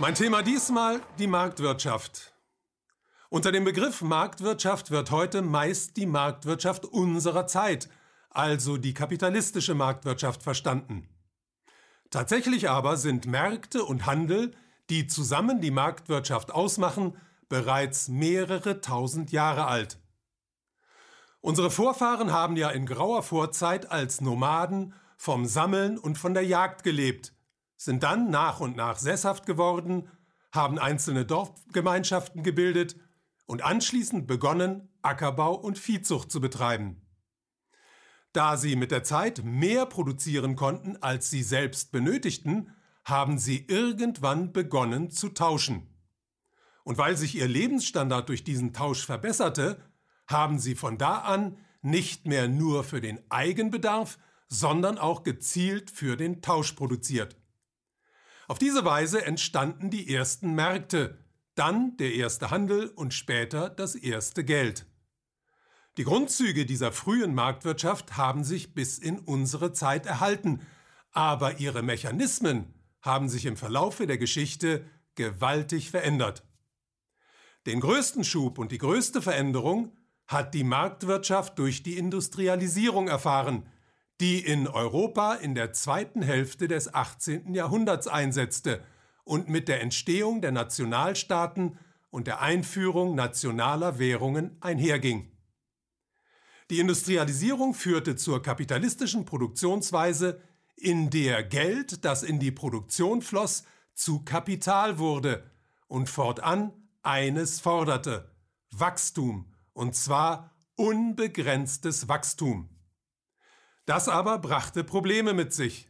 Mein Thema diesmal die Marktwirtschaft. Unter dem Begriff Marktwirtschaft wird heute meist die Marktwirtschaft unserer Zeit, also die kapitalistische Marktwirtschaft verstanden. Tatsächlich aber sind Märkte und Handel, die zusammen die Marktwirtschaft ausmachen, bereits mehrere tausend Jahre alt. Unsere Vorfahren haben ja in grauer Vorzeit als Nomaden vom Sammeln und von der Jagd gelebt – sind dann nach und nach sesshaft geworden, haben einzelne Dorfgemeinschaften gebildet und anschließend begonnen, Ackerbau und Viehzucht zu betreiben. Da sie mit der Zeit mehr produzieren konnten, als sie selbst benötigten, haben sie irgendwann begonnen zu tauschen. Und weil sich ihr Lebensstandard durch diesen Tausch verbesserte, haben sie von da an nicht mehr nur für den Eigenbedarf, sondern auch gezielt für den Tausch produziert. Auf diese Weise entstanden die ersten Märkte, dann der erste Handel und später das erste Geld. Die Grundzüge dieser frühen Marktwirtschaft haben sich bis in unsere Zeit erhalten, aber ihre Mechanismen haben sich im Verlaufe der Geschichte gewaltig verändert. Den größten Schub und die größte Veränderung hat die Marktwirtschaft durch die Industrialisierung erfahren, die in Europa in der zweiten Hälfte des 18. Jahrhunderts einsetzte und mit der Entstehung der Nationalstaaten und der Einführung nationaler Währungen einherging. Die Industrialisierung führte zur kapitalistischen Produktionsweise, in der Geld, das in die Produktion floss, zu Kapital wurde und fortan eines forderte Wachstum, und zwar unbegrenztes Wachstum. Das aber brachte Probleme mit sich.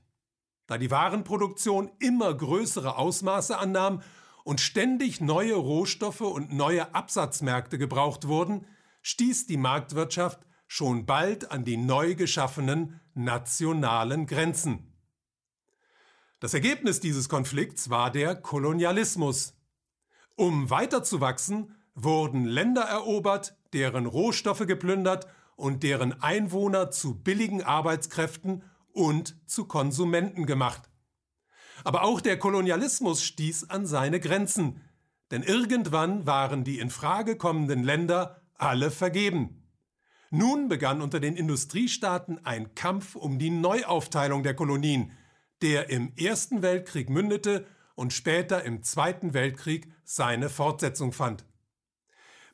Da die Warenproduktion immer größere Ausmaße annahm und ständig neue Rohstoffe und neue Absatzmärkte gebraucht wurden, stieß die Marktwirtschaft schon bald an die neu geschaffenen nationalen Grenzen. Das Ergebnis dieses Konflikts war der Kolonialismus. Um weiterzuwachsen, wurden Länder erobert, deren Rohstoffe geplündert und deren Einwohner zu billigen Arbeitskräften und zu Konsumenten gemacht. Aber auch der Kolonialismus stieß an seine Grenzen, denn irgendwann waren die in Frage kommenden Länder alle vergeben. Nun begann unter den Industriestaaten ein Kampf um die Neuaufteilung der Kolonien, der im Ersten Weltkrieg mündete und später im Zweiten Weltkrieg seine Fortsetzung fand.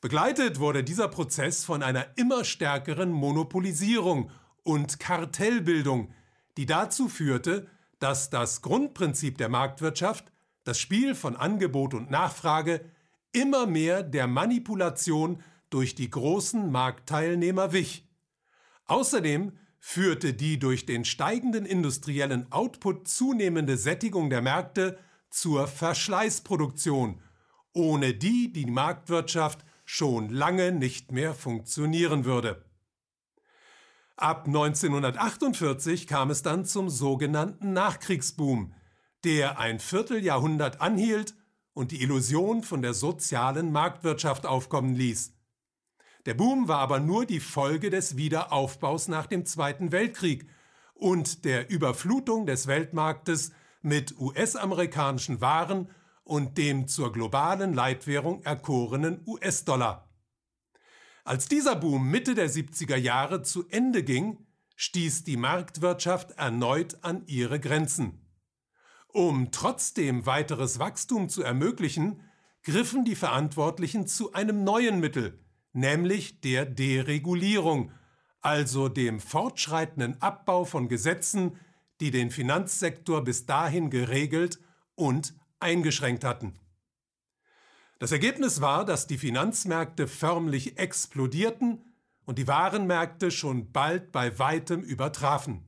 Begleitet wurde dieser Prozess von einer immer stärkeren Monopolisierung und Kartellbildung, die dazu führte, dass das Grundprinzip der Marktwirtschaft, das Spiel von Angebot und Nachfrage, immer mehr der Manipulation durch die großen Marktteilnehmer wich. Außerdem führte die durch den steigenden industriellen Output zunehmende Sättigung der Märkte zur Verschleißproduktion, ohne die die Marktwirtschaft schon lange nicht mehr funktionieren würde. Ab 1948 kam es dann zum sogenannten Nachkriegsboom, der ein Vierteljahrhundert anhielt und die Illusion von der sozialen Marktwirtschaft aufkommen ließ. Der Boom war aber nur die Folge des Wiederaufbaus nach dem Zweiten Weltkrieg und der Überflutung des Weltmarktes mit US-amerikanischen Waren und dem zur globalen Leitwährung erkorenen US-Dollar. Als dieser Boom Mitte der 70er Jahre zu Ende ging, stieß die Marktwirtschaft erneut an ihre Grenzen. Um trotzdem weiteres Wachstum zu ermöglichen, griffen die Verantwortlichen zu einem neuen Mittel, nämlich der Deregulierung, also dem fortschreitenden Abbau von Gesetzen, die den Finanzsektor bis dahin geregelt und eingeschränkt hatten. Das Ergebnis war, dass die Finanzmärkte förmlich explodierten und die Warenmärkte schon bald bei weitem übertrafen.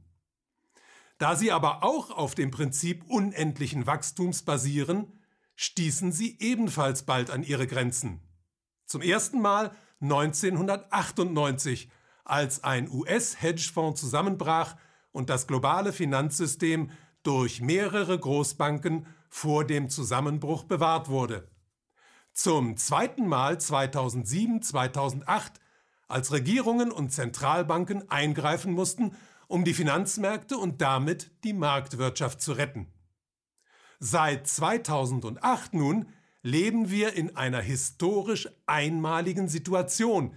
Da sie aber auch auf dem Prinzip unendlichen Wachstums basieren, stießen sie ebenfalls bald an ihre Grenzen. Zum ersten Mal 1998, als ein US-Hedgefonds zusammenbrach und das globale Finanzsystem durch mehrere Großbanken vor dem Zusammenbruch bewahrt wurde. Zum zweiten Mal 2007-2008, als Regierungen und Zentralbanken eingreifen mussten, um die Finanzmärkte und damit die Marktwirtschaft zu retten. Seit 2008 nun leben wir in einer historisch einmaligen Situation,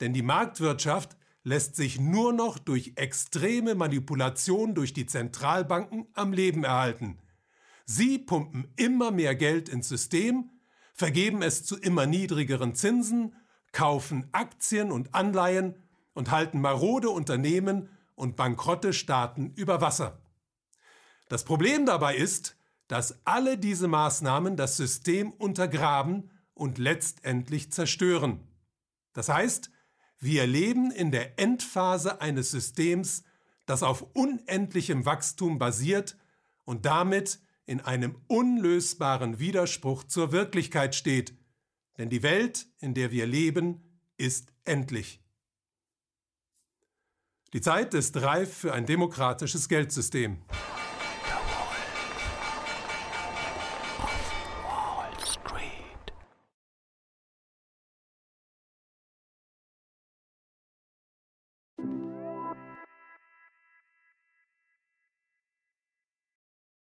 denn die Marktwirtschaft lässt sich nur noch durch extreme Manipulation durch die Zentralbanken am Leben erhalten. Sie pumpen immer mehr Geld ins System, vergeben es zu immer niedrigeren Zinsen, kaufen Aktien und Anleihen und halten marode Unternehmen und bankrotte Staaten über Wasser. Das Problem dabei ist, dass alle diese Maßnahmen das System untergraben und letztendlich zerstören. Das heißt, wir leben in der Endphase eines Systems, das auf unendlichem Wachstum basiert und damit in einem unlösbaren Widerspruch zur Wirklichkeit steht, denn die Welt, in der wir leben, ist endlich. Die Zeit ist reif für ein demokratisches Geldsystem.